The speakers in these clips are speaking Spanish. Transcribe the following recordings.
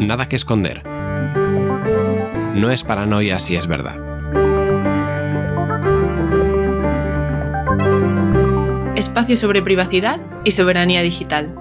Nada que esconder. No es paranoia si es verdad. Espacio sobre privacidad y soberanía digital.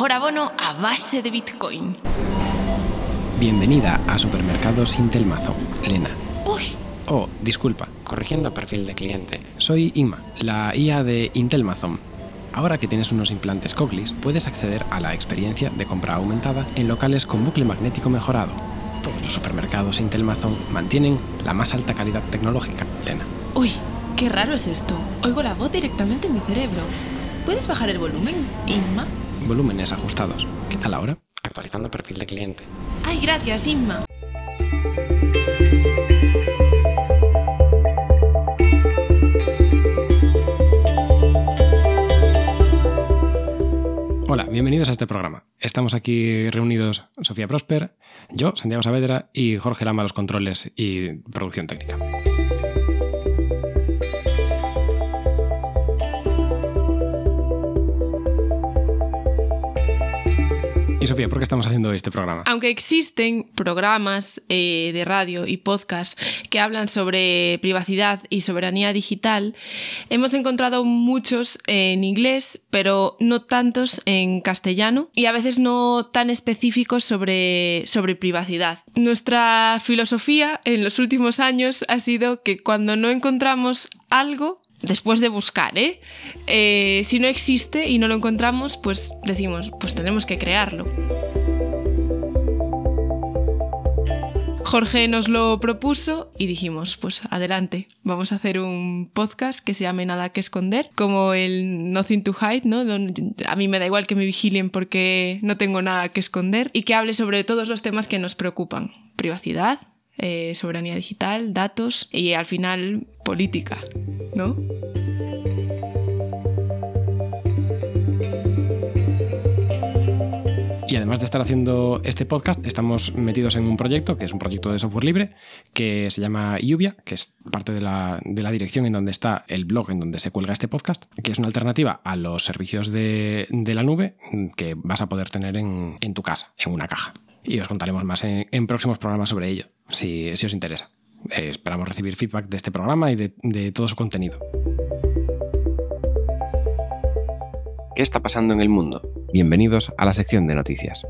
Mejor abono a base de Bitcoin. Bienvenida a Supermercados Intelmazo, Lena. Uy, Oh, disculpa, corrigiendo perfil de cliente. Soy Inma, la IA de Intelmazon. Ahora que tienes unos implantes Cochlear, puedes acceder a la experiencia de compra aumentada en locales con bucle magnético mejorado. Todos los supermercados Intelmazon mantienen la más alta calidad tecnológica, Lena. uy, qué raro es esto. Oigo la voz directamente en mi cerebro. ¿Puedes bajar el volumen, Inma? Volúmenes ajustados. ¿Qué tal ahora? Actualizando perfil de cliente. Ay, gracias, Inma. Hola, bienvenidos a este programa. Estamos aquí reunidos Sofía Prosper, yo, Santiago Saavedra y Jorge Lama los controles y producción técnica. Y Sofía, ¿por qué estamos haciendo este programa? Aunque existen programas eh, de radio y podcast que hablan sobre privacidad y soberanía digital, hemos encontrado muchos en inglés, pero no tantos en castellano y a veces no tan específicos sobre, sobre privacidad. Nuestra filosofía en los últimos años ha sido que cuando no encontramos algo, después de buscar, ¿eh? Eh, si no existe y no lo encontramos, pues decimos, pues tenemos que crearlo. Jorge nos lo propuso y dijimos, pues adelante, vamos a hacer un podcast que se llame Nada que esconder, como el Nothing to Hide, ¿no? A mí me da igual que me vigilen porque no tengo nada que esconder y que hable sobre todos los temas que nos preocupan. Privacidad, eh, soberanía digital, datos y al final política, ¿no? Y además de estar haciendo este podcast, estamos metidos en un proyecto, que es un proyecto de software libre, que se llama Lluvia, que es parte de la, de la dirección en donde está el blog en donde se cuelga este podcast, que es una alternativa a los servicios de, de la nube que vas a poder tener en, en tu casa, en una caja. Y os contaremos más en, en próximos programas sobre ello, si, os interesa. Eh, esperamos recibir feedback de este programa y de, de todo su contenido. ¿Qué está pasando en el mundo? Bienvenidos a la sección de noticias.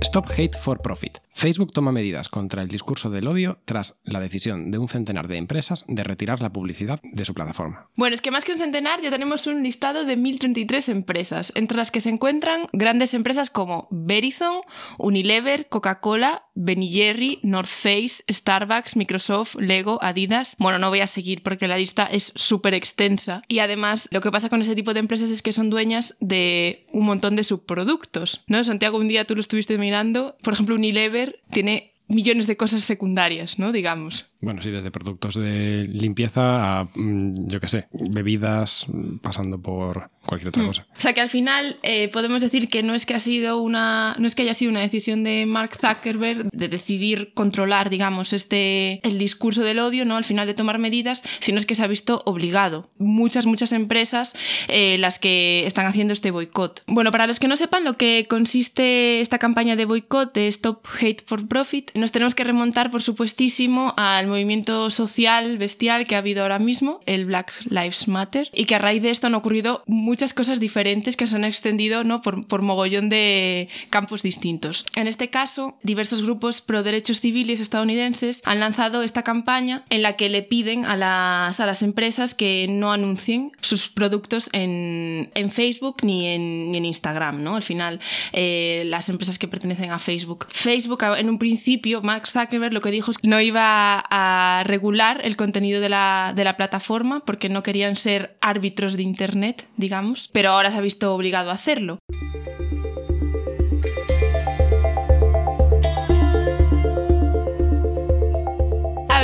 Stop Hate for Profit. Facebook toma medidas contra el discurso del odio tras la decisión de un centenar de empresas de retirar la publicidad de su plataforma. Bueno, es que más que un centenar ya tenemos un listado de 1.033 empresas, entre las que se encuentran grandes empresas como Verizon, Unilever, Coca-Cola, Ben Jerry, North Face, Starbucks, Microsoft, Lego, Adidas. Bueno, no voy a seguir porque la lista es súper extensa. Y además, lo que pasa con ese tipo de empresas es que son dueñas de un montón de subproductos, ¿no? Santiago, un día tú lo estuviste mirando. Por ejemplo, Unilever tiene millones de cosas secundarias, ¿no? Digamos. Bueno, sí, desde productos de limpieza a, mm, yo qué sé, bebidas, mm, pasando por cualquier otra cosa. O sea que al final eh, podemos decir que no es que ha sido una. no es que haya sido una decisión de Mark Zuckerberg de decidir controlar, digamos, este. el discurso del odio, ¿no? Al final de tomar medidas, sino es que se ha visto obligado. Muchas, muchas empresas eh, las que están haciendo este boicot. Bueno, para los que no sepan lo que consiste esta campaña de boicot de Stop Hate for Profit, nos tenemos que remontar, por supuestísimo, al movimiento social bestial que ha habido ahora mismo, el Black Lives Matter, y que a raíz de esto han ocurrido muchas cosas diferentes que se han extendido ¿no? por, por mogollón de campos distintos. En este caso, diversos grupos pro derechos civiles estadounidenses han lanzado esta campaña en la que le piden a las, a las empresas que no anuncien sus productos en, en Facebook ni en, ni en Instagram. ¿no? Al final, eh, las empresas que pertenecen a Facebook. Facebook, en un principio, Mark Zuckerberg lo que dijo es que no iba a regular el contenido de la, de la plataforma porque no querían ser árbitros de Internet, digamos, pero ahora se ha visto obligado a hacerlo.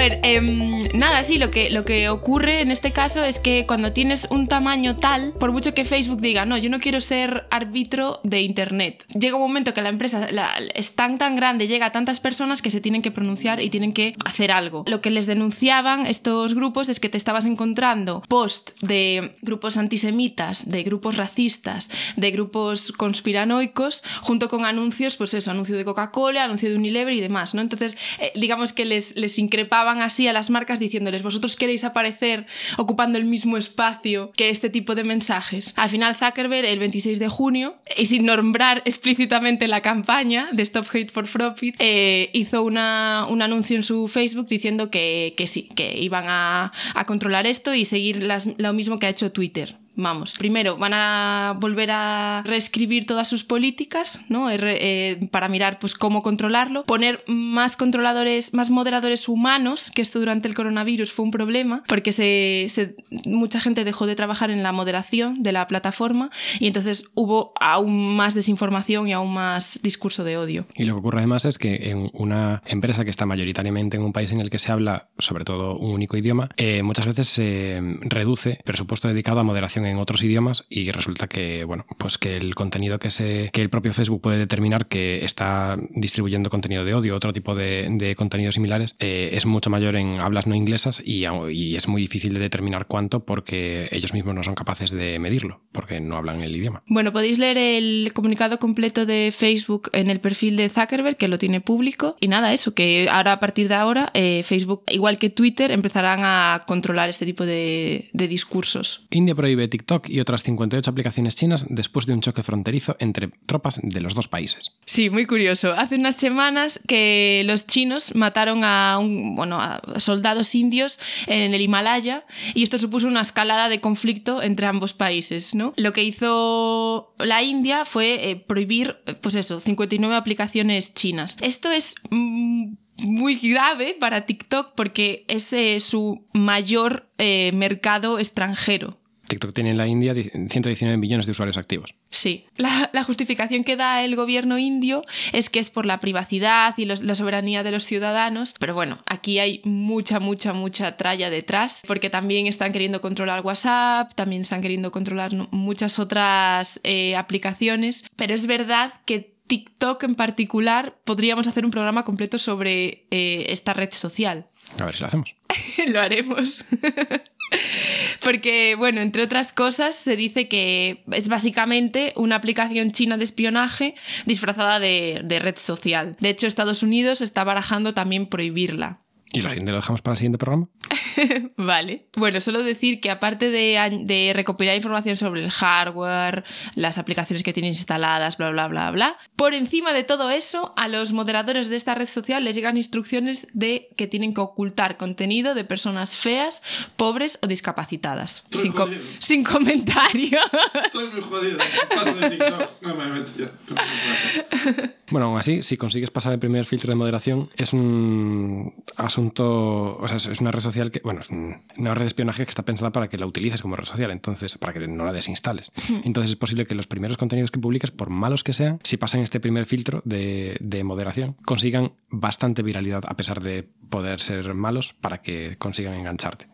Ver, em, nada, sí, lo que, lo que ocurre en este caso es que cuando tienes un tamaño tal, por mucho que Facebook diga, no, yo no quiero ser árbitro de Internet, llega un momento que la empresa es tan tan grande, llega a tantas personas que se tienen que pronunciar y tienen que hacer algo. Lo que les denunciaban estos grupos es que te estabas encontrando post de grupos antisemitas, de grupos racistas, de grupos conspiranoicos, junto con anuncios, pues eso, anuncio de Coca-Cola, anuncio de Unilever y demás, ¿no? Entonces, eh, digamos que les, les increpaban así a las marcas diciéndoles, vosotros queréis aparecer ocupando el mismo espacio que este tipo de mensajes. Al final, Zuckerberg, el 26 de junio, y sin nombrar explícitamente la campaña de Stop Hate for Profit, eh, hizo una, un anuncio en su Facebook diciendo que, que sí, que iban a, a controlar esto y seguir lo mismo que ha hecho Twitter. Vamos, primero van a volver a reescribir todas sus políticas, ¿no? Eh, para mirar pues cómo controlarlo, poner más controladores, más moderadores humanos, que esto durante el coronavirus fue un problema, porque se, mucha gente dejó de trabajar en la moderación de la plataforma y entonces hubo aún más desinformación y aún más discurso de odio. Y lo que ocurre además es que en una empresa que está mayoritariamente en un país en el que se habla sobre todo un único idioma, eh, muchas veces se reduce presupuesto dedicado a moderación en otros idiomas y resulta que, bueno, pues que el contenido que, se, que el propio Facebook puede determinar que está distribuyendo contenido de odio, otro tipo de, de contenidos similares, eh, es mucho mayor en hablas no inglesas y, y, es muy difícil de determinar cuánto porque ellos mismos no son capaces de medirlo, porque no hablan el idioma. Bueno, podéis leer el comunicado completo de Facebook en el perfil de Zuckerberg, que lo tiene público, y nada, eso, que ahora a partir de ahora eh, Facebook, igual que Twitter, empezarán a controlar este tipo de, de discursos. India prohíbe TikTok y otras 58 aplicaciones chinas después de un choque fronterizo entre tropas de los dos países. Sí, muy curioso. Hace unas semanas que los chinos mataron a, un, bueno, soldados indios en el Himalaya y esto supuso una escalada de conflicto entre ambos países. ¿no? Lo que hizo la India fue eh, prohibir, pues eso, 59 aplicaciones chinas. Esto es... Mm, muy grave para TikTok porque es eh, su mayor eh, mercado extranjero. TikTok tiene en la India 119 millones de usuarios activos. Sí, la, justificación que da el gobierno indio es que es por la privacidad y la soberanía de los ciudadanos, pero bueno, aquí hay mucha, mucha, mucha tralla detrás, porque también están queriendo controlar WhatsApp, también están queriendo controlar muchas otras eh, aplicaciones, pero es verdad que TikTok en particular podríamos hacer un programa completo sobre eh, esta red social. A ver si lo hacemos. lo haremos. Porque, bueno, entre otras cosas, se dice que es básicamente una aplicación china de espionaje disfrazada de, de red social. De hecho, Estados Unidos está barajando también prohibirla. ¿Y lo siguiente lo dejamos para el siguiente programa? vale. Bueno, solo decir que aparte de, recopilar información sobre el hardware, las aplicaciones que tienen instaladas, bla, bla, bla, bla, por encima de todo eso, a los moderadores de esta red social les llegan instrucciones de que tienen que ocultar contenido de personas feas, pobres o discapacitadas. Sin, sin, comentario. Estoy muy jodido. Paso de TikTok. No me meto ya. bueno, aún así, si consigues pasar el primer filtro de moderación, es un asunto o sea, es una red social que, bueno, es una red de espionaje que está pensada para que la utilices como red social, entonces, para que no la desinstales. Entonces es posible que los primeros contenidos que publiques, por malos que sean, si pasan este primer filtro de, de moderación, consigan bastante viralidad a pesar de poder ser malos para que consigan engancharte.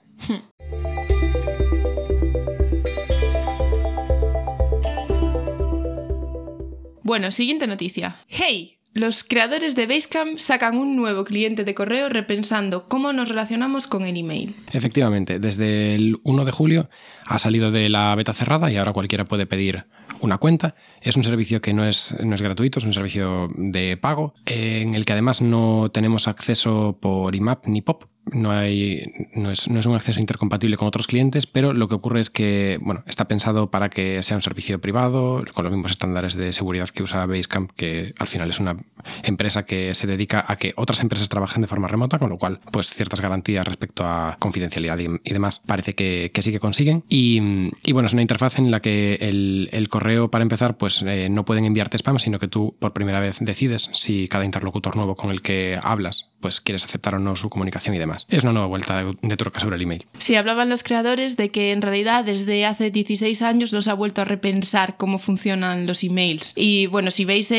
Bueno, siguiente noticia. ¡Hey! Los creadores de Basecamp sacan un nuevo cliente de correo repensando cómo nos relacionamos con el email. Efectivamente, desde el 1 de julio ha salido de la beta cerrada y ahora cualquiera puede pedir una cuenta. Es un servicio que no es, no es gratuito, es un servicio de pago, en el que además no tenemos acceso por IMAP ni POP, no, hay, no, es, no es un acceso intercompatible con otros clientes, pero lo que ocurre es que bueno, está pensado para que sea un servicio privado, con los mismos estándares de seguridad que usa Basecamp, que al final es una empresa que se dedica a que otras empresas trabajen de forma remota, con lo cual, pues ciertas garantías respecto a confidencialidad y, demás parece que, sí que consiguen. Y, bueno, es una interfaz en la que el, correo, para empezar, pues eh, no pueden enviarte spam, sino que tú por primera vez decides si cada interlocutor nuevo con el que hablas, pues quieres aceptar o no su comunicación y demás. Es una nueva vuelta de, de sobre el email. Sí, hablaban los creadores de que en realidad desde hace 16 años nos ha vuelto a repensar cómo funcionan los emails. Y bueno, si veis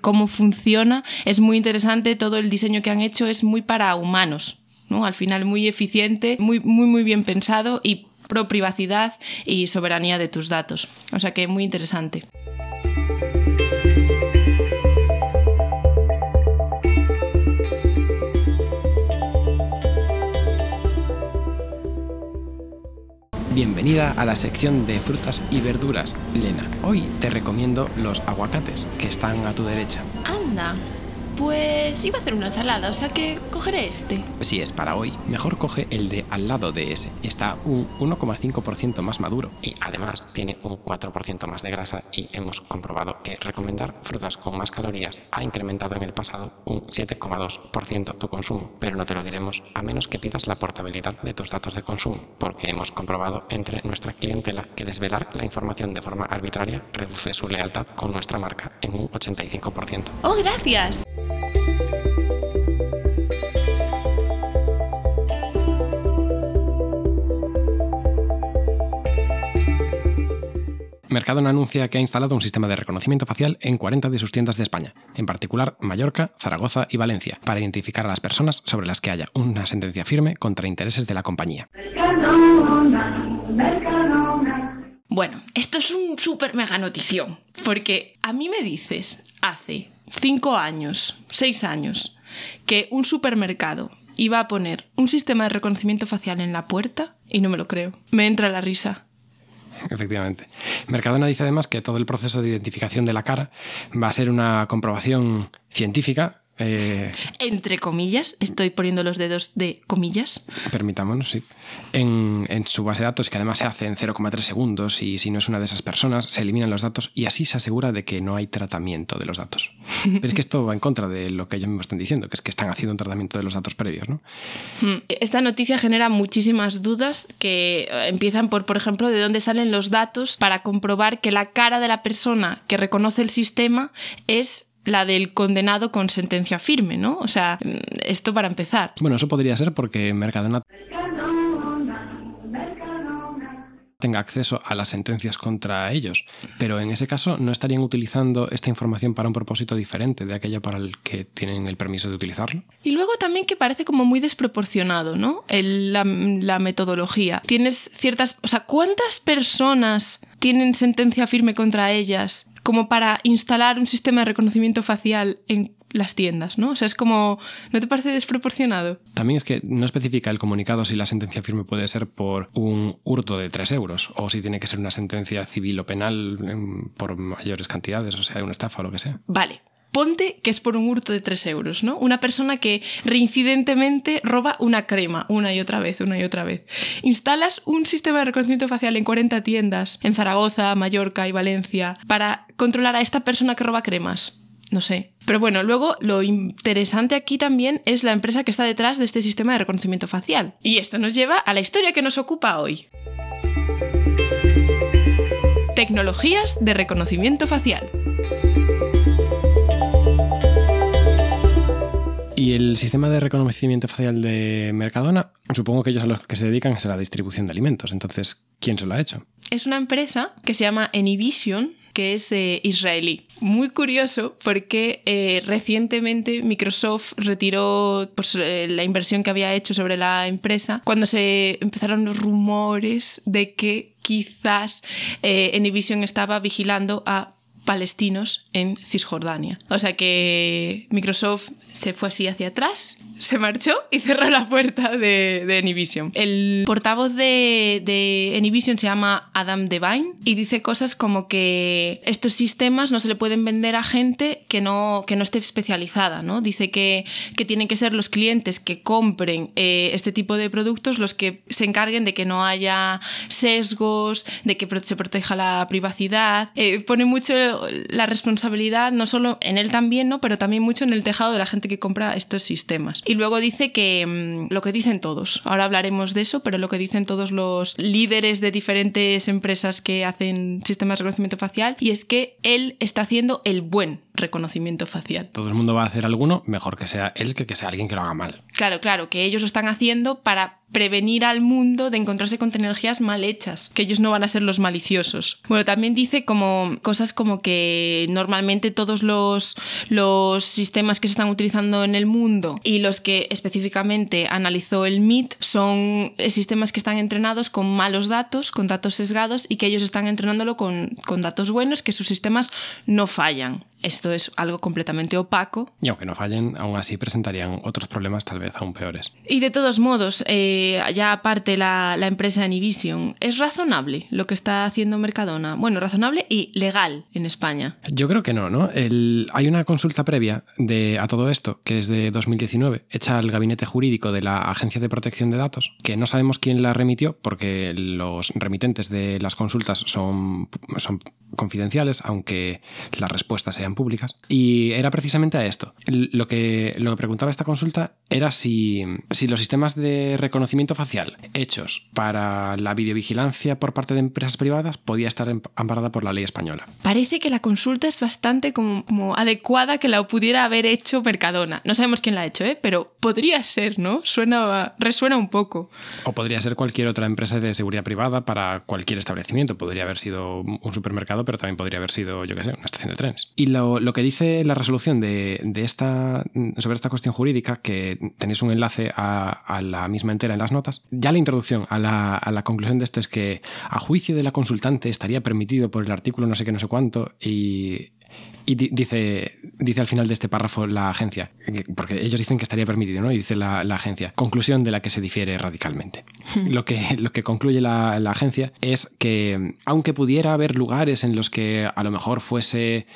cómo funciona, es muy interesante, todo el diseño que han hecho es muy para humanos ¿no? Al final muy eficiente, muy, muy, muy bien pensado y pro privacidad y soberanía de tus datos. O sea que muy interesante. Bienvenida a la sección de frutas y verduras, Lena. Hoy te recomiendo los aguacates, que están a tu derecha. Anda, pues iba a hacer una ensalada, o sea que cogeré este. Si es para hoy, mejor coge el de al lado de ese. Está un 1,5% más maduro y además tiene un 4% más de grasa y hemos comprobado que recomendar frutas con más calorías ha incrementado en el pasado un 7,2% tu consumo. Pero no te lo diremos a menos que pidas la portabilidad de tus datos de consumo, porque hemos comprobado entre nuestra clientela que desvelar la información de forma arbitraria reduce su lealtad con nuestra marca en un 85%. ¡Oh, gracias! Mercadona anuncia que ha instalado un sistema de reconocimiento facial en 40 de sus tiendas de España, en particular Mallorca, Zaragoza y Valencia, para identificar a las personas sobre las que haya una sentencia firme contra intereses de la compañía. Bueno, esto es un súper mega notición, porque a mí me dices hace 5 años, 6 años, que un supermercado iba a poner un sistema de reconocimiento facial en la puerta y no me lo creo. Me entra la risa. Efectivamente. Mercadona dice además que todo el proceso de identificación de la cara va a ser una comprobación científica. Eh, Entre comillas, estoy poniendo los dedos de comillas. permitámonos, sí. En, en su base de datos, que además se hace en 0,3 segundos y si no es una de esas personas, se eliminan los datos y así se asegura de que no hay tratamiento de los datos. Pero es que esto va en contra de lo que ellos mismos están diciendo, que es que están haciendo un tratamiento de los datos previos, ¿no? Hmm. Esta noticia genera muchísimas dudas que eh, empiezan por, por ejemplo, de dónde salen los datos para comprobar que la cara de la persona que reconoce el sistema es la del condenado con sentencia firme, ¿no? O sea, esto para empezar. Bueno, eso podría ser porque Mercadona tenga acceso a las sentencias contra ellos, pero en ese caso no estarían utilizando esta información para un propósito diferente de aquello para el que tienen el permiso de utilizarlo. Y luego también que parece como muy desproporcionado, ¿no? El- la, la metodología. Tienes ciertas... O sea, ¿cuántas personas tienen sentencia firme contra ellas como para instalar un sistema de reconocimiento facial en las tiendas, ¿no? O sea, es como... ¿No te parece desproporcionado? También es que no especifica el comunicado si la sentencia firme puede ser por un hurto de 3 euros o si tiene que ser una sentencia civil o penal em, por mayores cantidades, o sea, una estafa o lo que sea. Vale. Ponte que es por un hurto de 3 euros, ¿no? Una persona que reincidentemente roba una crema una y otra vez, una y otra vez. Instalas un sistema de reconocimiento facial en 40 tiendas, en Zaragoza, Mallorca y Valencia, para controlar a esta persona que roba cremas. No sé. Pero bueno, luego lo interesante aquí también es la empresa que está detrás de este sistema de reconocimiento facial. Y esto nos lleva a la historia que nos ocupa hoy. Tecnologías de reconocimiento facial. Y el sistema de reconocimiento facial de Mercadona, supongo que ellos a los que se dedican es a la distribución de alimentos. Entonces, ¿quién se lo ha hecho? es una empresa que se llama Anyvision, que es eh, israelí. Muy curioso porque eh, recientemente Microsoft retiró pues, eh, la inversión que había hecho sobre la empresa cuando se empezaron los rumores de que quizás Anyvision estaba vigilando a palestinos en Cisjordania. O sea que Microsoft se fue así hacia atrás, se marchó y cerró la puerta de, de Anyvision. El portavoz de, de Anyvision se llama Adam Devine y dice cosas como que estos sistemas no se le pueden vender a gente que no, que no esté especializada, ¿no? Dice que, que tienen que ser los clientes que compren eh, este tipo de productos los que se encarguen de que no haya sesgos, de que se proteja la privacidad. Eh, pone mucho la responsabilidad, no solo en él también, ¿no? pero también mucho en el tejado de la gente que compra estos sistemas. Y luego dice que mm, lo que dicen todos, ahora hablaremos de eso, pero lo que dicen todos los líderes de diferentes empresas que hacen sistemas de reconocimiento facial, y es que él está haciendo el buen reconocimiento facial. Todo el mundo va a hacer alguno, mejor que sea él que que sea alguien que lo haga mal. Claro, claro, que ellos lo están haciendo para prevenir al mundo de encontrarse con tecnologías mal hechas, que ellos no van a ser los maliciosos. Bueno, también dice como cosas como que normalmente todos los, los sistemas que se están utilizando en el mundo y los que específicamente analizó el MIT son sistemas que están entrenados con malos datos, con datos sesgados y que ellos están entrenándolo con, con datos buenos, que sus sistemas no fallan. Esto es algo completamente opaco. Y aunque no fallen, aún así presentarían otros problemas tal vez aún peores. Y de todos modos, eh, ya aparte la, la empresa Anivision, ¿es razonable lo que está haciendo Mercadona? Bueno, razonable y legal en España. Yo creo que no, ¿no? El- hay una consulta previa de, a todo esto, que es de 2019, hecha al gabinete jurídico de la Agencia de Protección de Datos, que no sabemos quién la remitió porque los remitentes de las consultas son, son confidenciales, aunque las respuestas sean públicas. Y era precisamente a esto. Lo que, lo que preguntaba esta consulta era si, si los sistemas de reconocimiento facial hechos para la videovigilancia por parte de empresas privadas podía estar em- amparada por la ley española. Parece que la consulta es bastante como, como adecuada que la pudiera haber hecho Mercadona. No sabemos quién la ha hecho, ¿eh? pero podría ser, ¿no? Suena, resuena un poco. O podría ser cualquier otra empresa de seguridad privada para cualquier establecimiento. Podría haber sido un supermercado, pero también podría haber sido, yo qué sé, una estación de trenes. Y lo, lo que dice la resolución de, de esta, sobre esta cuestión jurídica, que tenéis un enlace a, a la misma entera en las notas, ya la introducción a la, a la conclusión de esto es que a juicio de la consultante estaría permitido por el artículo no sé qué, no sé cuánto, y, y di- dice, dice al final de este párrafo la agencia, que- porque ellos dicen que estaría permitido, ¿no? Y dice la, la agencia, conclusión de la que se difiere radicalmente. lo, que, lo que concluye la, la agencia es que, aunque pudiera haber lugares en los que a lo mejor fuese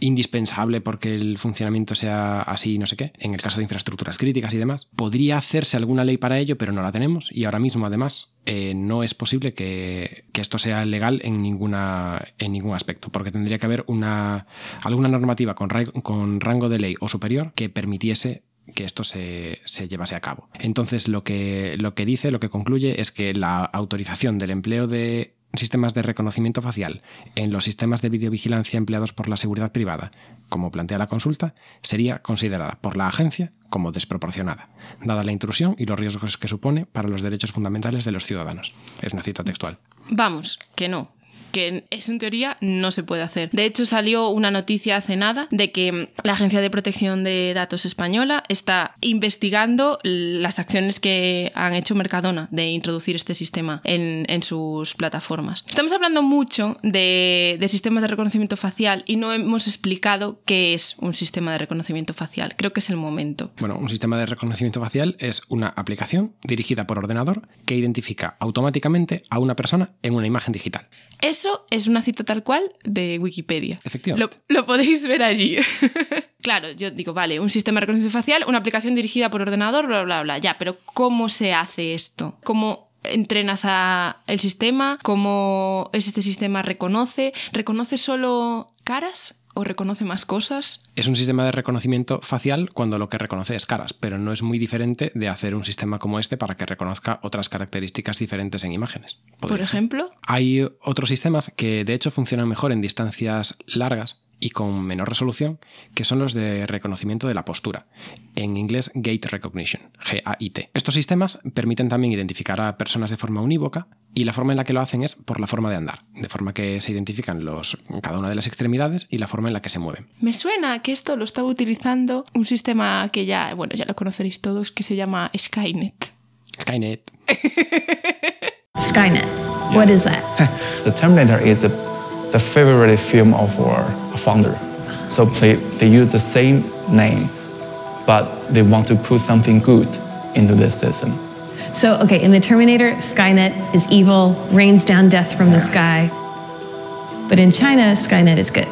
indispensable porque el funcionamiento sea así, no sé qué, en el caso de infraestructuras críticas y demás, podría hacerse alguna ley para ello, pero no la tenemos. Y ahora mismo, además, eh, no es posible que, que esto sea legal en, ninguna, en ningún aspecto, porque tendría que haber una, alguna normativa con, con rango de ley o superior que permitiese que esto se, se llevase a cabo. Entonces, lo que, lo que dice, lo que concluye es que la autorización del empleo de sistemas de reconocimiento facial en los sistemas de videovigilancia empleados por la seguridad privada, como plantea la consulta, sería considerada por la agencia como desproporcionada, dada la intrusión y los riesgos que supone para los derechos fundamentales de los ciudadanos. Es una cita textual. Vamos, que no. Que eso en teoría no se puede hacer. De hecho, salió una noticia hace nada de que la Agencia de Protección de Datos Española está investigando las acciones que han hecho Mercadona de introducir este sistema en, en sus plataformas. Estamos hablando mucho de, de sistemas de reconocimiento facial y no hemos explicado qué es un sistema de reconocimiento facial. Creo que es el momento. Bueno, un sistema de reconocimiento facial es una aplicación dirigida por ordenador que identifica automáticamente a una persona en una imagen digital. Eso es una cita tal cual de Wikipedia. Efectivamente. Lo, lo podéis ver allí. claro, yo digo, vale, un sistema de reconocimiento facial, una aplicación dirigida por ordenador, bla, bla, bla. Ya, pero ¿cómo se hace esto? ¿Cómo entrenas a el sistema? ¿Cómo es este sistema reconoce? ¿Reconoce solo caras? ¿O reconoce más cosas? Es un sistema de reconocimiento facial cuando lo que reconoce es caras, pero no es muy diferente de hacer un sistema como este para que reconozca otras características diferentes en imágenes. Por ser. ejemplo. Hay otros sistemas que de hecho funcionan mejor en distancias largas y con menor resolución, que son los de reconocimiento de la postura, en inglés Gate Recognition, GAIT. Estos sistemas permiten también identificar a personas de forma unívoca y la forma en la que lo hacen es por la forma de andar, de forma que se identifican los, cada una de las extremidades y la forma en la que se mueven. Me suena que esto lo estaba utilizando un sistema que ya, bueno, ya lo conoceréis todos, que se llama Skynet. Skynet. Skynet. What is that? The Terminator is the, the favorite film of our founder. So they, they use the same name, but they want to put something good into this system. So, okay, in the Terminator, Skynet is evil, rains down death from the sky. But in China, Skynet is good.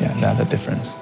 Yeah, that's the difference.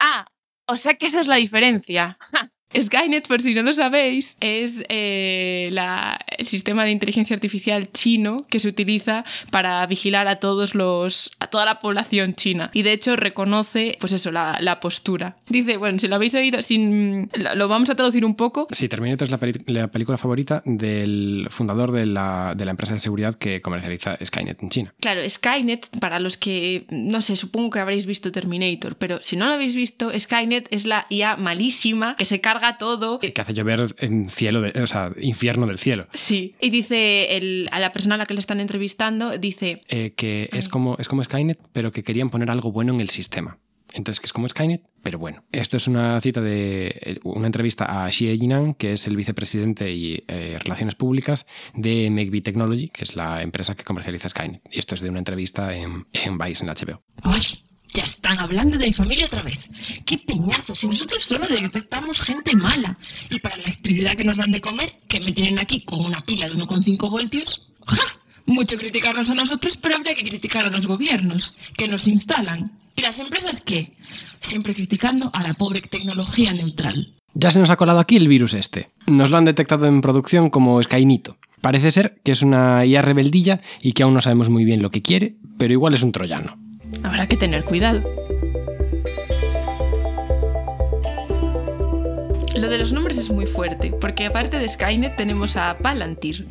Ah, o sea que esa es la diferencia. Skynet, por si no lo sabéis, es eh, la- el sistema de inteligencia artificial chino que se utiliza para vigilar a todos los a toda la población china. Y de hecho reconoce, pues eso, la, la postura. Dice, bueno, si lo habéis oído, sin, lo vamos a traducir un poco. Sí, Terminator es la, la película favorita del fundador de la, de la empresa de seguridad que comercializa Skynet en China. Claro, Skynet, para los que, no sé, supongo que habréis visto Terminator, pero si no lo habéis visto, Skynet es la IA malísima que se carga todo. Que hace llover en cielo, de- o sea, infierno del cielo. Sí, y dice el- a la persona a la que le están entrevistando, dice, Eh, que es como, es como Skynet, pero que querían poner algo bueno en el sistema. Entonces, que es como Skynet, pero bueno. Esto es una cita de eh, una entrevista a Xie Jinan, que es el vicepresidente y eh, Relaciones Públicas de Megby Technology, que es la empresa que comercializa Skynet. Y esto es de una entrevista en, en Vice, en la HBO. ¡Ay! Ya están hablando de mi familia otra vez. ¡Qué peñazo! Si nosotros solo detectamos gente mala. Y para la electricidad que nos dan de comer, que me tienen aquí con una pila de 1,5 voltios. ¡Ja! Mucho criticarnos a nosotros, pero habría que criticar a los gobiernos, que nos instalan. ¿Y las empresas qué? Siempre criticando a la pobre tecnología neutral. Ya se nos ha colado aquí el virus este. Nos lo han detectado en producción como Skynito. Parece ser que es una IA rebeldilla y que aún no sabemos muy bien lo que quiere, pero igual es un troyano. Habrá que tener cuidado. Lo de los nombres es muy fuerte, porque aparte de Skynet tenemos a Palantir,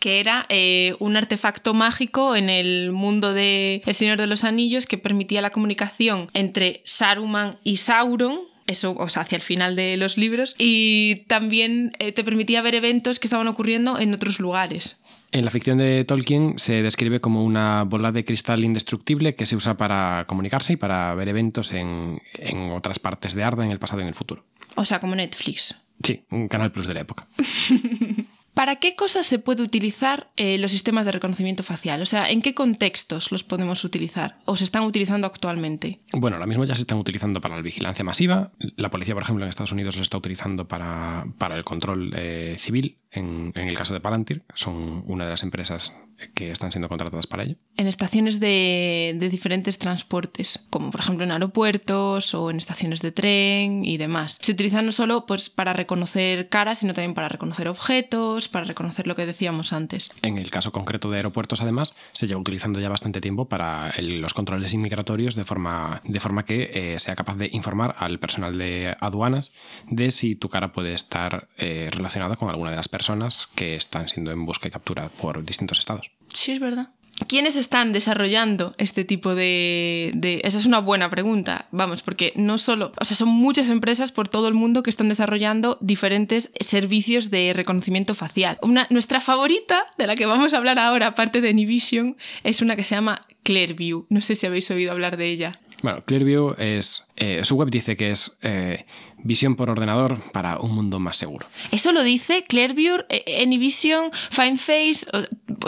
que era eh, un artefacto mágico en el mundo de El Señor de los Anillos que permitía la comunicación entre Saruman y Sauron. Eso, o sea, hacia el final de los libros. Y también eh, te permitía ver eventos que estaban ocurriendo en otros lugares. En la ficción de Tolkien se describe como una bola de cristal indestructible que se usa para comunicarse y para ver eventos en, en otras partes de Arda en el pasado y en el futuro. O sea, como Netflix. Sí, un canal plus de la época. ¿Para qué cosas se puede utilizar eh, los sistemas de reconocimiento facial? O sea, ¿en qué contextos los podemos utilizar o se están utilizando actualmente? Bueno, ahora mismo ya se están utilizando para la vigilancia masiva. La policía, por ejemplo, en Estados Unidos lo está utilizando para, para el control eh, civil. En, en el caso de Palantir, son una de las empresas que están siendo contratadas para ello. En estaciones de, de diferentes transportes, como por ejemplo en aeropuertos o en estaciones de tren y demás. Se utilizan no solo pues, para reconocer caras, sino también para reconocer objetos, para reconocer lo que decíamos antes. En el caso concreto de aeropuertos, además, se lleva utilizando ya bastante tiempo para el- los controles inmigratorios de forma, de forma que eh, sea capaz de informar al personal de aduanas de si tu cara puede estar eh, relacionada con alguna de las personas que están siendo en busca y captura por distintos estados. Sí, es verdad. ¿Quiénes están desarrollando este tipo de, de- Esa es una buena pregunta, vamos, porque no solo... O sea, son muchas empresas por todo el mundo que están desarrollando diferentes servicios de reconocimiento facial. Una, nuestra favorita, de la que vamos a hablar ahora, aparte de Nivision, es una que se llama Clearview. No sé si habéis oído hablar de ella. Bueno, Clearview es. eh, su web dice que es eh, visión por ordenador para un mundo más seguro. Eso lo dice Clearview, eh, Anyvision, FineFace,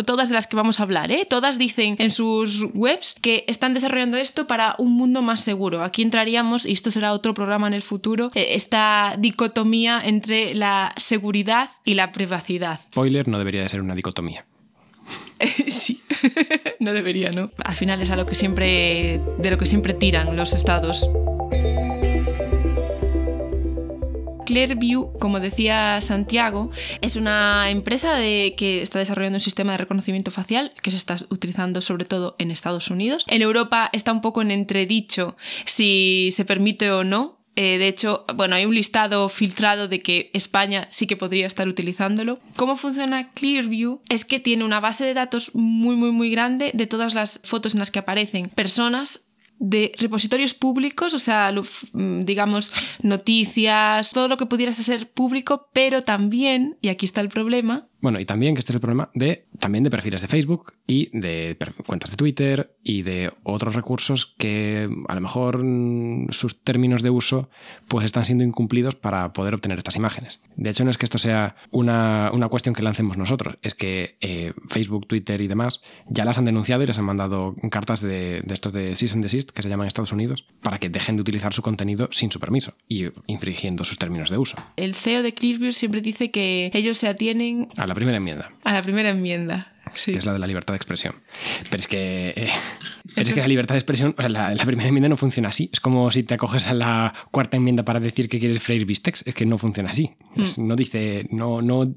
todas de las que vamos a hablar, ¿eh? Todas dicen en sus webs que están desarrollando esto para un mundo más seguro. Aquí entraríamos, y esto será otro programa en el futuro, eh, esta dicotomía entre la seguridad y la privacidad. Spoiler, no debería de ser una dicotomía. sí, no debería, ¿no? Al final es a lo que siempre, de lo que siempre tiran los estados. Clearview, como decía Santiago, es una empresa de, que está desarrollando un sistema de reconocimiento facial que se está utilizando sobre todo en Estados Unidos. En Europa está un poco en entredicho si se permite o no. Eh, de hecho, bueno, hay un listado filtrado de que España sí que podría estar utilizándolo. ¿Cómo funciona Clearview? Es que tiene una base de datos muy, muy, muy grande de todas las fotos en las que aparecen personas de repositorios públicos, o sea, mm, digamos, noticias, todo lo que pudiera ser público, pero también, y aquí está el problema, Bueno, y también que este es el problema de también de perfiles de Facebook y de cuentas de Twitter y de otros recursos que a lo mejor mm, sus términos de uso pues están siendo incumplidos para poder obtener estas imágenes. De hecho, no es que esto sea una, una cuestión que lancemos nosotros, es que eh, Facebook, Twitter y demás ya las han denunciado y les han mandado cartas de, de estos de cease and desist que se llaman en Estados Unidos para que dejen de utilizar su contenido sin su permiso y infringiendo sus términos de uso. el CEO de Clearview siempre dice que ellos se atienen A la primera enmienda. a la primera enmienda. Sí. que es la de la libertad de expresión. Pero es que, eh, pero es que la libertad de expresión, o sea, la, la primera enmienda no funciona así. Es como si te acoges a la cuarta enmienda para decir que quieres freír bistecs. Es que no funciona así. Es- No dice, no, no,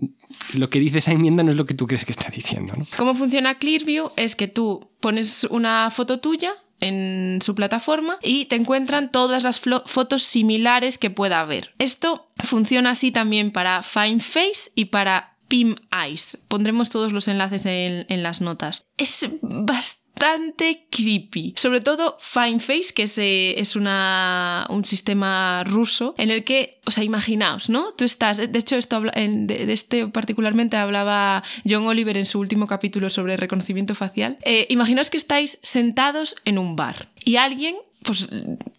lo que dice esa enmienda no es lo que tú crees que está diciendo. ¿no? Cómo funciona Clearview es que tú pones una foto tuya en su plataforma y te encuentran todas las fotos similares que pueda haber. Esto funciona así también para Find Face y para Pim Eyes. Pondremos todos los enlaces en, las notas. Es bastante creepy. Sobre todo Find Face, que es, eh, es un sistema ruso en el que, o sea, imaginaos, ¿no? Tú estás, de hecho, esto habla- de este particularmente hablaba John Oliver en su último capítulo sobre reconocimiento facial. Eh, imaginaos que estáis sentados en un bar y alguien pues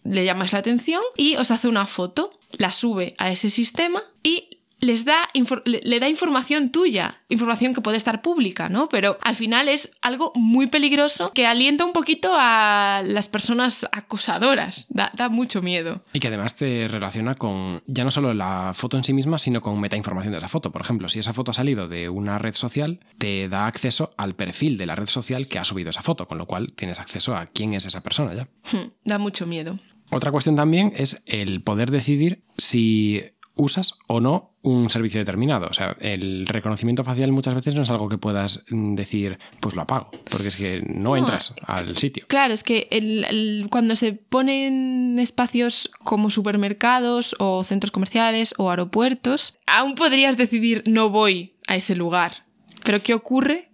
le llamáis la atención y os hace una foto, la sube a ese sistema y les da le da información tuya, información que puede estar pública, ¿no? Pero al final es algo muy peligroso que alienta un poquito a las personas acosadoras. Da, da mucho miedo. Y que además te relaciona con ya no solo la foto en sí misma, sino con metainformación de la foto. Por ejemplo, si esa foto ha salido de una red social, te da acceso al perfil de la red social que ha subido esa foto, con lo cual tienes acceso a quién es esa persona ya. Hmm, Da mucho miedo. Otra cuestión también es el poder decidir si usas o no un servicio determinado. O sea, el reconocimiento facial muchas veces no es algo que puedas mm, decir, pues lo apago, porque es que no entras al sitio. Claro, es que el- el- cuando se ponen espacios como supermercados o centros comerciales o aeropuertos, aún podrías decidir no voy a ese lugar. Pero ¿qué ocurre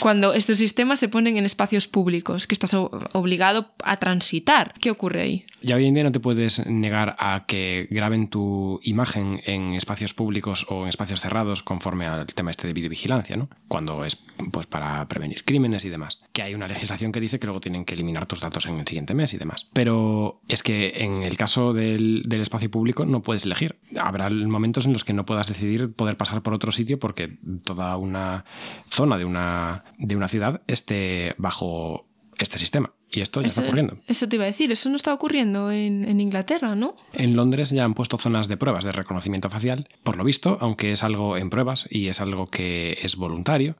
cuando estos sistemas se ponen en espacios públicos, que estás obligado a transitar? ¿Qué ocurre ahí? Ya hoy en día no te puedes negar a que graben tu imagen en espacios públicos o en espacios cerrados conforme al tema este de videovigilancia, ¿no? Cuando es pues para prevenir crímenes y demás. Que hay una legislación que dice que luego tienen que eliminar tus datos en el siguiente mes y demás. Pero es que en el caso del, del espacio público no puedes elegir. Habrá momentos en los que no puedas decidir poder pasar por otro sitio porque toda una zona de una, de una ciudad esté bajo este sistema. Y esto ya está ocurriendo. Eso te iba a decir, eso no está ocurriendo en, en Inglaterra, ¿no? En Londres ya han puesto zonas de pruebas de reconocimiento facial. Por lo visto, aunque es algo en pruebas y es algo que es voluntario,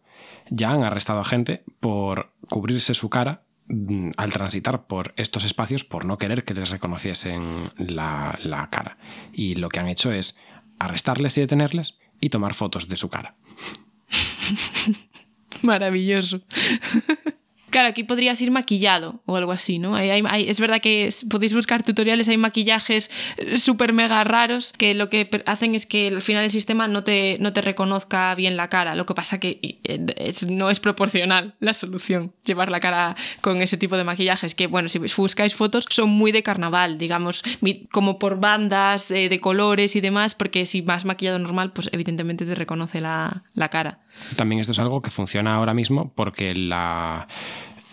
ya han arrestado a gente por cubrirse su cara mm, al transitar por estos espacios por no querer que les reconociesen la, la cara. Y lo que han hecho es arrestarles y detenerles y tomar fotos de su cara. Maravilloso. Claro, aquí podrías ir maquillado o algo así, ¿no? Es verdad que podéis buscar tutoriales, hay maquillajes eh, súper mega raros que lo que hacen es que al final el sistema no te, no te reconozca bien la cara. Lo que pasa que eh, no es proporcional la solución, llevar la cara con ese tipo de maquillajes, que bueno, si buscáis fotos son muy de carnaval, digamos, como por bandas eh, de colores y demás, porque si vas maquillado normal, pues evidentemente te reconoce la, la cara. También esto es algo que funciona ahora mismo porque la,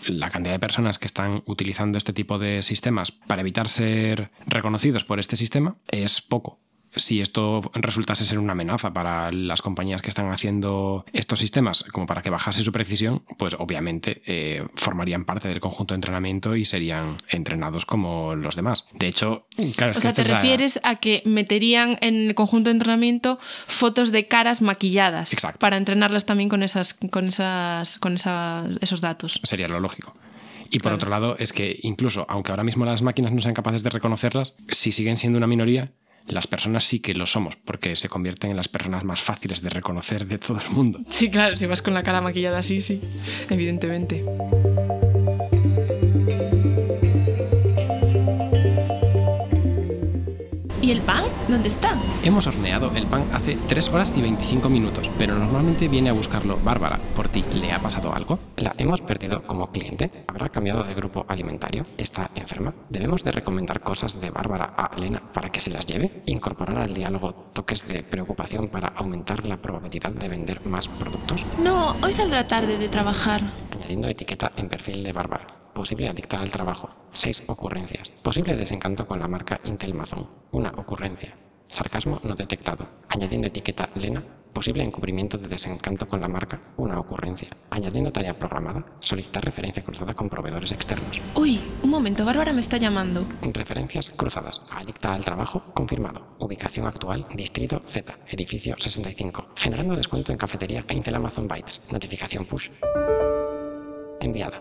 la cantidad de personas que están utilizando este tipo de sistemas para evitar ser reconocidos por este sistema es poco. Si esto resultase ser una amenaza para las compañías que están haciendo estos sistemas, como para que bajase su precisión, pues obviamente eh, formarían parte del conjunto de entrenamiento y serían entrenados como los demás. De hecho, claro, es O que sea, te la- refieres a que meterían en el conjunto de entrenamiento fotos de caras maquilladas Exacto. para entrenarlas también con esas, con esas, con esas, esos datos. sería lo lógico. Y por Claro. otro lado, es que incluso, aunque ahora mismo las máquinas no sean capaces de reconocerlas, si siguen siendo una minoría, las personas sí que lo somos, porque se convierten en las personas más fáciles de reconocer de todo el mundo. Sí, claro, si vas con la cara maquillada así, sí, evidentemente. ¿Y el pan? ¿Dónde está? Hemos horneado el pan hace 3 horas y 25 minutos, pero normalmente viene a buscarlo Bárbara. ¿Por ti le ha pasado algo? ¿La hemos perdido como cliente? ¿Habrá cambiado de grupo alimentario? ¿Está enferma? ¿Debemos de recomendar cosas de Bárbara a Elena para que se las lleve? ¿Incorporar al diálogo toques de preocupación para aumentar la probabilidad de vender más productos? No, hoy saldrá tarde de trabajar. Añadiendo etiqueta en perfil de Bárbara. Posible adicta al trabajo. 6 ocurrencias. Posible desencanto con la marca Intelmazón. Una ocurrencia. Sarcasmo no detectado. Añadiendo etiqueta Lena. Posible encubrimiento de desencanto con la marca. Una ocurrencia. Añadiendo tarea programada. Solicitar referencia cruzada con proveedores externos. Uy, un momento, Bárbara me está llamando. Referencias cruzadas. Adicta al trabajo. Confirmado. Ubicación actual. Distrito Z. Edificio 65. Generando descuento en cafetería e Intel Amazon Bytes. Notificación push. Enviada.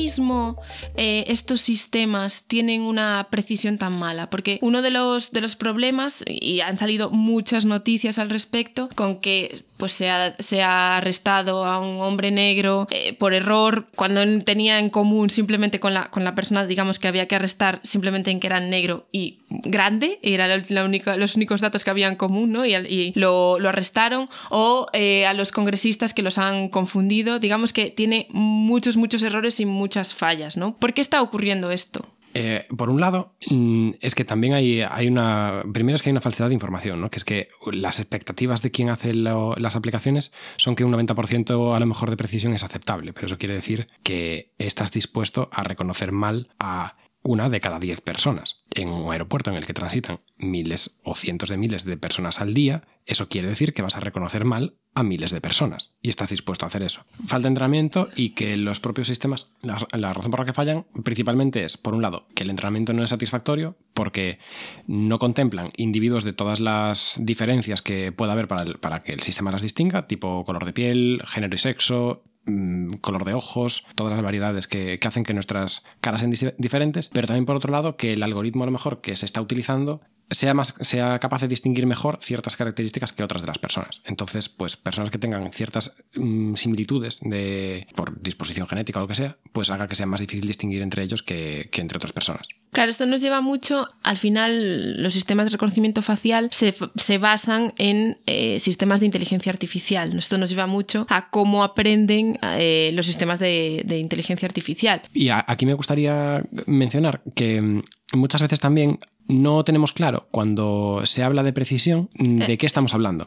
Mismo eh, estos sistemas tienen una precisión tan mala? Porque uno de los, de los problemas, y han salido muchas noticias al respecto, con que pues se ha, arrestado a un hombre negro eh, por error cuando tenía en común simplemente con la, con la persona, digamos, que había que arrestar simplemente en que era negro y grande, era la, la única, los únicos datos que había en común, ¿no? Y lo, lo arrestaron, o eh, a los congresistas que los han confundido, digamos que tiene muchos, muchos errores y muchas fallas, ¿no? ¿Por qué está ocurriendo esto? Eh, por un lado, mm, es que también hay, hay una. Primero es que hay una falsedad de información, ¿no? Que es que las expectativas de quien hace las aplicaciones son que un 90% a lo mejor de precisión es aceptable, pero eso quiere decir que estás dispuesto a reconocer mal a una de cada 10 personas. En un aeropuerto en el que transitan miles o cientos de miles de personas al día, eso quiere decir que vas a reconocer mal a miles de personas y estás dispuesto a hacer eso. Falta entrenamiento y que los propios sistemas, la, razón por la que fallan principalmente es, por un lado, que el entrenamiento no es satisfactorio porque no contemplan individuos de todas las diferencias que pueda haber para, para que el sistema las distinga, tipo color de piel, género y sexo, color de ojos, todas las variedades que, que hacen que nuestras caras sean diferentes, pero también por otro lado que el algoritmo a lo mejor que se está utilizando sea, más, sea capaz de distinguir mejor ciertas características que otras de las personas. Entonces, pues personas que tengan ciertas mm, similitudes de, por disposición genética o lo que sea, pues haga que sea más difícil distinguir entre ellos que, que entre otras personas. Claro, esto nos lleva mucho, al final los sistemas de reconocimiento facial se, se basan en eh, sistemas de inteligencia artificial. Esto nos lleva mucho a cómo aprenden eh, los sistemas de, de inteligencia artificial. Y a- aquí me gustaría mencionar que mm, muchas veces también no tenemos claro cuando se habla de precisión mm, de qué estamos hablando.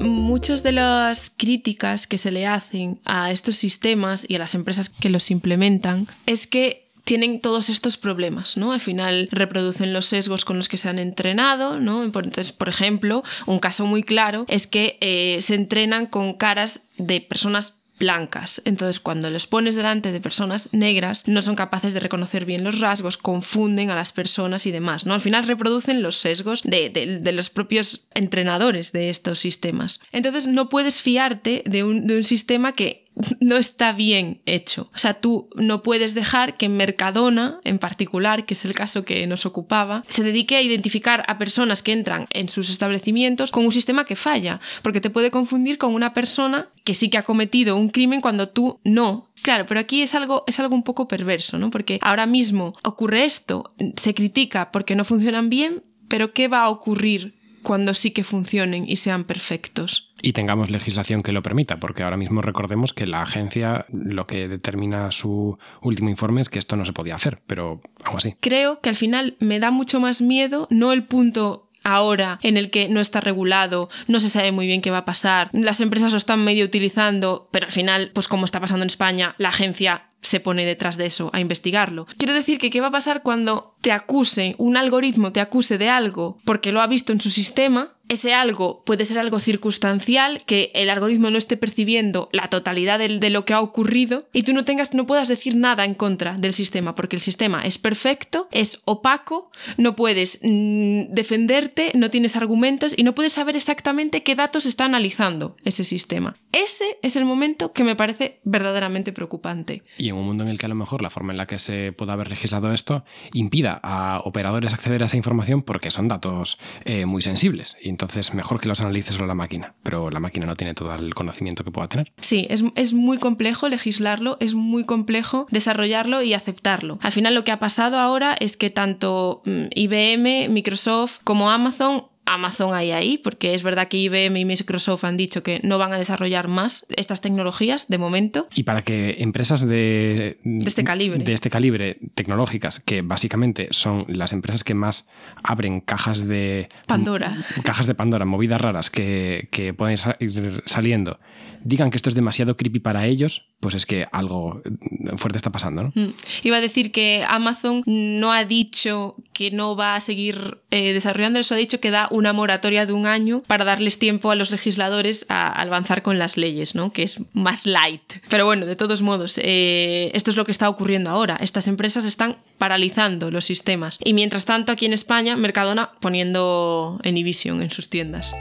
Muchas de las críticas que se le hacen a estos sistemas y a las empresas que los implementan es que tienen todos estos problemas, ¿no? Al final reproducen los sesgos con los que se han entrenado, ¿no? Por- Entonces, por ejemplo, un caso muy claro es que eh, se entrenan con caras de personas blancas. Entonces, cuando los pones delante de personas negras, no son capaces de reconocer bien los rasgos, confunden a las personas y demás, ¿no? Al final reproducen los sesgos de, los propios entrenadores de estos sistemas. Entonces, no puedes fiarte de un sistema que no está bien hecho. O sea, tú no puedes dejar que Mercadona, en particular, que es el caso que nos ocupaba, se dedique a identificar a personas que entran en sus establecimientos con un sistema que falla, porque te puede confundir con una persona que sí que ha cometido un crimen cuando tú no. Claro, pero aquí es algo, es algo un poco perverso, ¿no? Porque ahora mismo ocurre esto, se critica porque no funcionan bien, pero ¿qué va a ocurrir cuando sí que funcionen y sean perfectos? y tengamos legislación que lo permita, porque ahora mismo recordemos que la agencia lo que determina su último informe es que esto no se podía hacer, pero aún así. creo que al final me da mucho más miedo, no el punto ahora en el que no está regulado, no se sabe muy bien qué va a pasar, las empresas lo están medio utilizando, pero al final, pues como está pasando en España, la agencia se pone detrás de eso a investigarlo. Quiero decir que qué va a pasar cuando te acuse, un algoritmo te acuse de algo porque lo ha visto en su sistema, ese algo puede ser algo circunstancial, que el algoritmo no esté percibiendo la totalidad de, lo que ha ocurrido y tú no tengas, no puedas decir nada en contra del sistema, porque el sistema es perfecto, es opaco, no puedes mm, defenderte, no tienes argumentos y no puedes saber exactamente qué datos está analizando ese sistema. Ese es el momento que me parece verdaderamente preocupante. Y en un mundo en el que a lo mejor la forma en la que se pueda haber legislado esto impida a operadores acceder a esa información porque son datos eh, muy sensibles. Y entonces mejor que los analice solo la máquina. Pero la máquina no tiene todo el conocimiento que pueda tener. Sí, es, es muy complejo legislarlo, es muy complejo desarrollarlo y aceptarlo. Al final lo que ha pasado ahora es que tanto mm, IBM, Microsoft como Amazon Amazon hay ahí, porque es verdad que IBM y Microsoft han dicho que no van a desarrollar más estas tecnologías de momento. Y para que empresas de, De este calibre. de este calibre tecnológicas, que básicamente son las empresas que más abren cajas de Pandora. cajas de Pandora, movidas raras que, que pueden ir saliendo, digan que esto es demasiado creepy para ellos, pues es que algo fuerte está pasando, ¿no? Mm. Iba a decir que Amazon no ha dicho que no va a seguir eh, desarrollando eso, ha dicho que da una moratoria de un año para darles tiempo a los legisladores a avanzar con las leyes, ¿no? que es más light. Pero bueno, de todos modos, eh, esto es lo que está ocurriendo ahora. Estas empresas están paralizando los sistemas. Y mientras tanto, aquí en España, Mercadona poniendo Enivision en sus tiendas.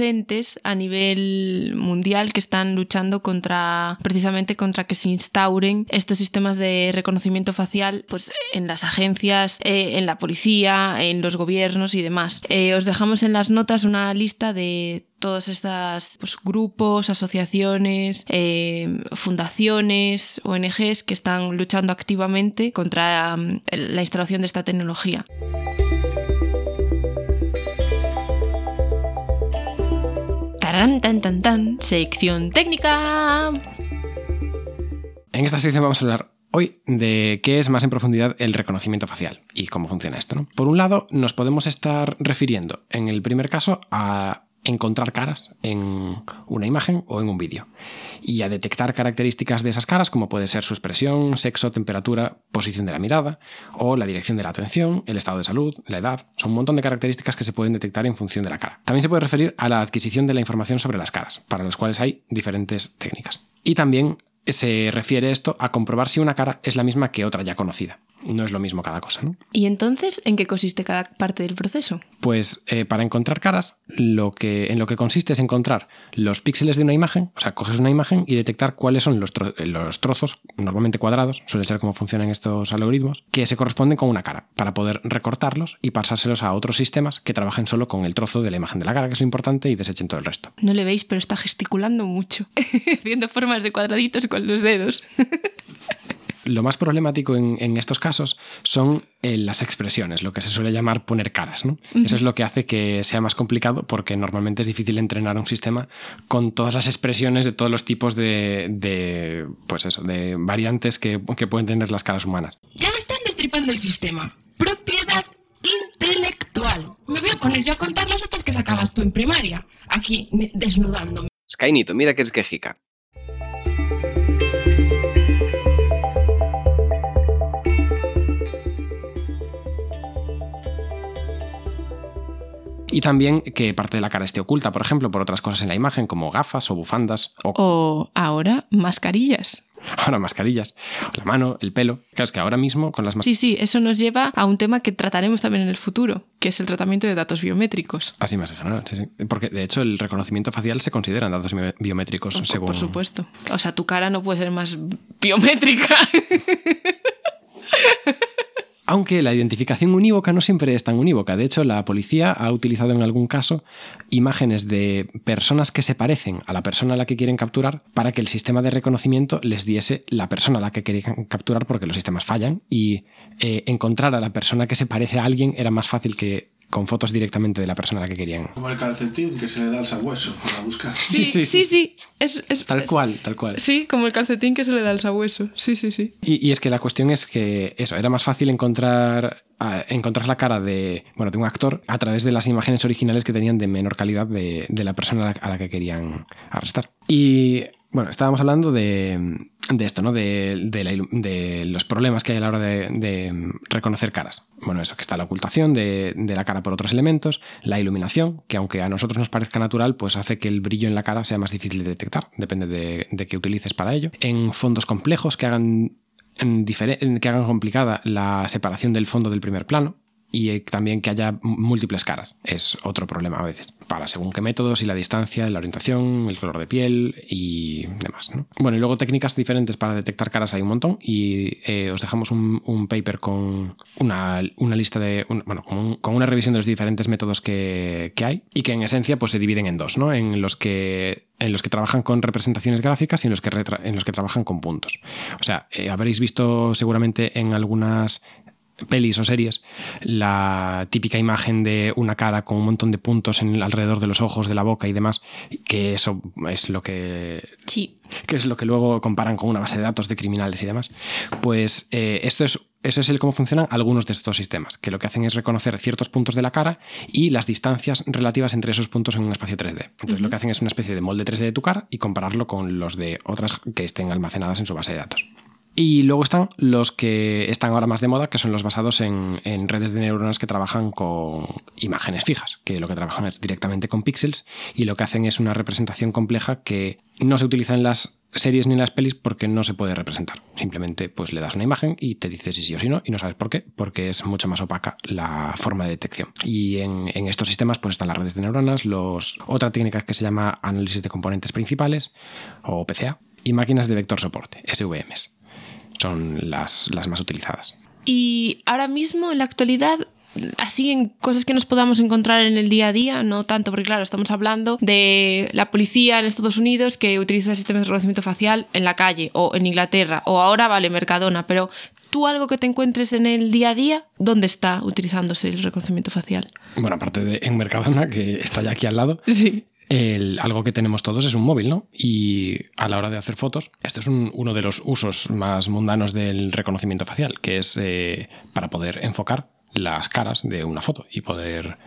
Entes a nivel mundial que están luchando contra, precisamente contra que se instauren estos sistemas de reconocimiento facial pues, en las agencias, eh, en la policía, en los gobiernos y demás. Eh, os dejamos en las notas una lista de todos estos pues, grupos, asociaciones, eh, fundaciones, ONGs que están luchando activamente contra mm, la instalación de esta tecnología. Tan, tan, tan, sección técnica. En esta sección vamos a hablar hoy de qué es más en profundidad el reconocimiento facial y cómo funciona esto. Por un lado, nos podemos estar refiriendo, en el primer caso, a encontrar caras en una imagen o en un vídeo y a detectar características de esas caras como puede ser su expresión, sexo, temperatura, posición de la mirada o la dirección de la atención, el estado de salud, la edad. Son un montón de características que se pueden detectar en función de la cara. También se puede referir a la adquisición de la información sobre las caras, para las cuales hay diferentes técnicas. Y también se refiere esto a comprobar si una cara es la misma que otra ya conocida. No es lo mismo cada cosa, ¿no? ¿Y entonces en qué consiste cada parte del proceso? Pues eh, para encontrar caras, lo que, en lo que consiste es encontrar los píxeles de una imagen, o sea, coges una imagen y detectar cuáles son los, tro- los trozos, normalmente cuadrados, suele ser cómo funcionan estos algoritmos, que se corresponden con una cara, para poder recortarlos y pasárselos a otros sistemas que trabajen solo con el trozo de la imagen de la cara, que es lo importante, y desechen todo el resto. No le veis, pero está gesticulando mucho, haciendo formas de cuadraditos con los dedos. Lo más problemático en, en estos casos son eh, las expresiones, lo que se suele llamar poner caras. ¿no? Eso es lo que hace que sea más complicado porque normalmente es difícil entrenar un sistema con todas las expresiones de todos los tipos de, de, pues eso, de variantes que, que pueden tener las caras humanas. Ya me están destripando el sistema. Propiedad intelectual. Me voy a poner yo a contar las notas que sacabas tú en primaria. Aquí, me- desnudándome. Skynito, mira que es quejica. Y también que parte de la cara esté oculta, por ejemplo, por otras cosas en la imagen, como gafas o bufandas, o O ahora, mascarillas. ahora mascarillas, la mano, el pelo. Claro, es que ahora mismo con las mascarillas... Sí, sí, eso nos lleva a un tema que trataremos también en el futuro, que es el tratamiento de datos biométricos. Así más en general, sí, sí. Porque de hecho el reconocimiento facial se considera en datos bio- biométricos Por- según... Por supuesto. O sea, tu cara no puede ser más biométrica. Aunque la identificación unívoca no siempre es tan unívoca. De hecho, la policía ha utilizado en algún caso imágenes de personas que se parecen a la persona a la que quieren capturar para que el sistema de reconocimiento les diese la persona a la que querían capturar porque los sistemas fallan y eh, encontrar a la persona que se parece a alguien era más fácil que con fotos directamente de la persona a la que querían. Como el calcetín que se le da al sabueso para buscar. Sí, sí, sí, sí. sí. Es, es- Tal es- cual, tal cual. Sí, como el calcetín que se le da al sabueso. Sí, sí, sí. Y, y es que la cuestión es que eso, era más fácil encontrar, a- encontrar la cara de, bueno, de un actor a través de las imágenes originales que tenían de menor calidad de, de la persona a la, a la que querían arrestar. Y bueno, estábamos hablando de, de esto, ¿no? De, de los problemas que hay a la hora de, de reconocer caras. Bueno, eso, que está la ocultación de, la cara por otros elementos, la iluminación, que aunque a nosotros nos parezca natural, pues hace que el brillo en la cara sea más difícil de detectar, depende de, qué utilices para ello. En fondos complejos que hagan, que hagan complicada la separación del fondo del primer plano. Y eh, también que haya múltiples caras. Es otro problema a veces. Para según qué métodos y la distancia, la orientación, el color de piel y demás. ¿no? Bueno, y luego técnicas diferentes para detectar caras hay un montón. Y eh, os dejamos un, paper con una, lista de. bueno, con, un- con una revisión de los diferentes métodos que, que hay. Y que en esencia pues, se dividen en dos, ¿no? En los que en los que trabajan con representaciones gráficas y en los que, en los que trabajan con puntos. O sea, eh, habréis visto seguramente en algunas pelis o series, la típica imagen de una cara con un montón de puntos en, alrededor de los ojos, de la boca y demás, que eso es lo que Sí. que es lo que luego comparan con una base de datos de criminales y demás, pues eh, esto es, eso es el cómo funcionan algunos de estos sistemas, que lo que hacen es reconocer ciertos puntos de la cara y las distancias relativas entre esos puntos en un espacio 3D. Entonces lo que hacen es una especie de molde 3D de tu cara y compararlo con los de otras que estén almacenadas en su base de datos. Y luego están los que están ahora más de moda, que son los basados en, en redes de neuronas que trabajan con imágenes fijas, que lo que trabajan es directamente con píxeles y lo que hacen es una representación compleja que no se utiliza en las series ni en las pelis porque no se puede representar. Simplemente pues le das una imagen y te dice si sí o si no y no sabes por qué, porque es mucho más opaca la forma de detección. Y en, estos sistemas pues están las redes de neuronas, los, otra técnica que se llama análisis de componentes principales o PCA y máquinas de vector soporte, SVMs son las, las más utilizadas. Y ahora mismo, en la actualidad, así en cosas que nos podamos encontrar en el día a día, no tanto, porque claro, estamos hablando de la policía en Estados Unidos que utiliza sistemas de reconocimiento facial en la calle o en Inglaterra o ahora vale Mercadona, pero tú algo que te encuentres en el día a día, ¿dónde está utilizándose el reconocimiento facial? Bueno, aparte de en Mercadona, que está ya aquí al lado, Sí. Algo que tenemos todos es un móvil, ¿no? Y a la hora de hacer fotos, este es un- uno de los usos más mundanos del reconocimiento facial, que es eh, para poder enfocar las caras de una foto y poder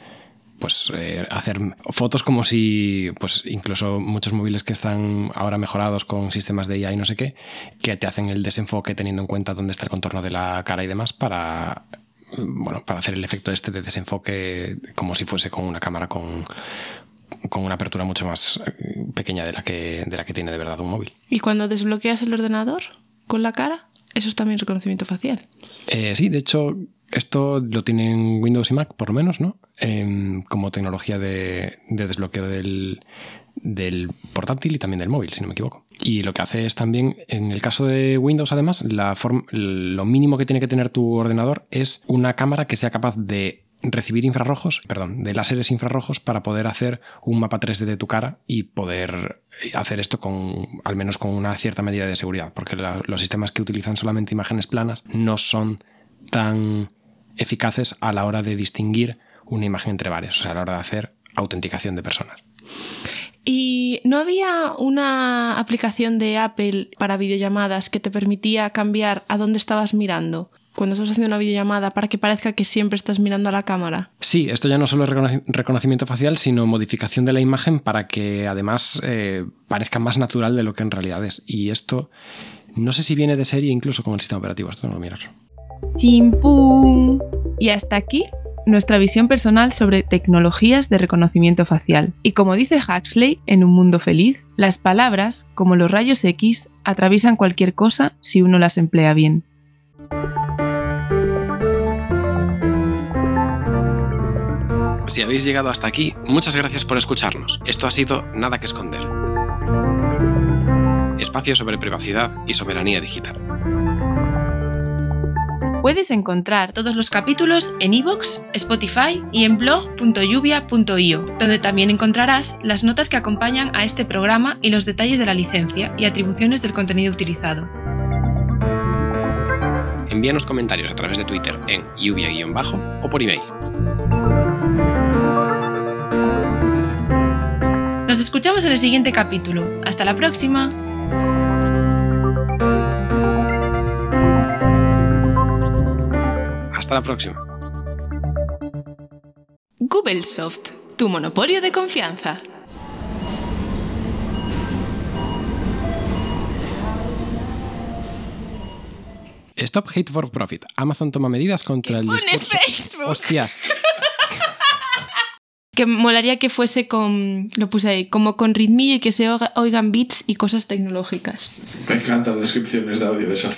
pues eh, hacer fotos como si pues incluso muchos móviles que están ahora mejorados con sistemas de IA y no sé qué que te hacen el desenfoque teniendo en cuenta dónde está el contorno de la cara y demás para bueno para hacer el efecto este de desenfoque como si fuese con una cámara con con una apertura mucho más eh, pequeña de la que de la que tiene de verdad un móvil ¿Y cuando desbloqueas el ordenador con la cara? Eso es también reconocimiento facial. Eh, sí, de hecho, esto lo tienen Windows y Mac, por lo menos, ¿no? Em, como tecnología de, de desbloqueo del, del portátil y también del móvil, si no me equivoco. Y lo que hace es también, en el caso de Windows, además, la lo mínimo que tiene que tener tu ordenador es una cámara que sea capaz de recibir infrarrojos, perdón, de láseres infrarrojos para poder hacer un mapa 3D de tu cara y poder hacer esto con al menos con una cierta medida de seguridad, porque los sistemas que utilizan solamente imágenes planas no son tan eficaces a la hora de distinguir una imagen entre varias, o sea, a la hora de hacer autenticación de personas. ¿Y no había una aplicación de Apple para videollamadas que te permitía cambiar a dónde estabas mirando cuando estás haciendo una videollamada para que parezca que siempre estás mirando a la cámara? Sí, esto ya no solo es reconoci- reconocimiento facial, sino modificación de la imagen para que además eh, parezca más natural de lo que en realidad es. Y esto no sé si viene de serie incluso con el sistema operativo, esto tengo que mirar. ¡Chimpum! Y hasta aquí nuestra visión personal sobre tecnologías de reconocimiento facial. Y como dice Huxley en Un Mundo Feliz, las palabras, como los rayos X, atraviesan cualquier cosa si uno las emplea bien. Si habéis llegado hasta aquí, muchas gracias por escucharnos. Esto ha sido Nada que Esconder. Espacio sobre privacidad y soberanía digital. Puedes encontrar todos los capítulos en iVoox, Spotify y en blog.lluvia.io, donde también encontrarás las notas que acompañan a este programa y los detalles de la licencia y atribuciones del contenido utilizado. Envíanos comentarios a través de Twitter en lluvia-bajo o por email. Escuchamos en el siguiente capítulo. Hasta la próxima. Hasta la próxima. Google Soft, tu monopolio de confianza. Stop Hate for Profit. Amazon toma medidas contra el pone discurso. Facebook? Hostias. Que molaría que fuese con, lo puse ahí, como con ritmillo y que se oiga- oigan beats y cosas tecnológicas. Me encantan descripciones de audio de esa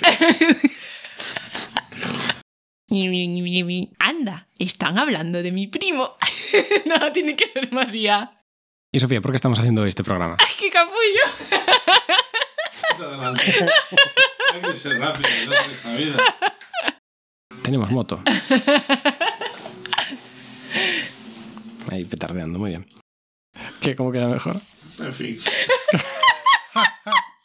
Anda, están hablando de mi primo. no, tiene que ser más ya. Y Sofía, ¿por qué estamos haciendo este programa? ¡Ay, qué capullo! Hay que ser rápido en esta vida. Tenemos moto. Ahí petardeando, muy bien. ¿Qué? ¿Cómo queda mejor? En fin.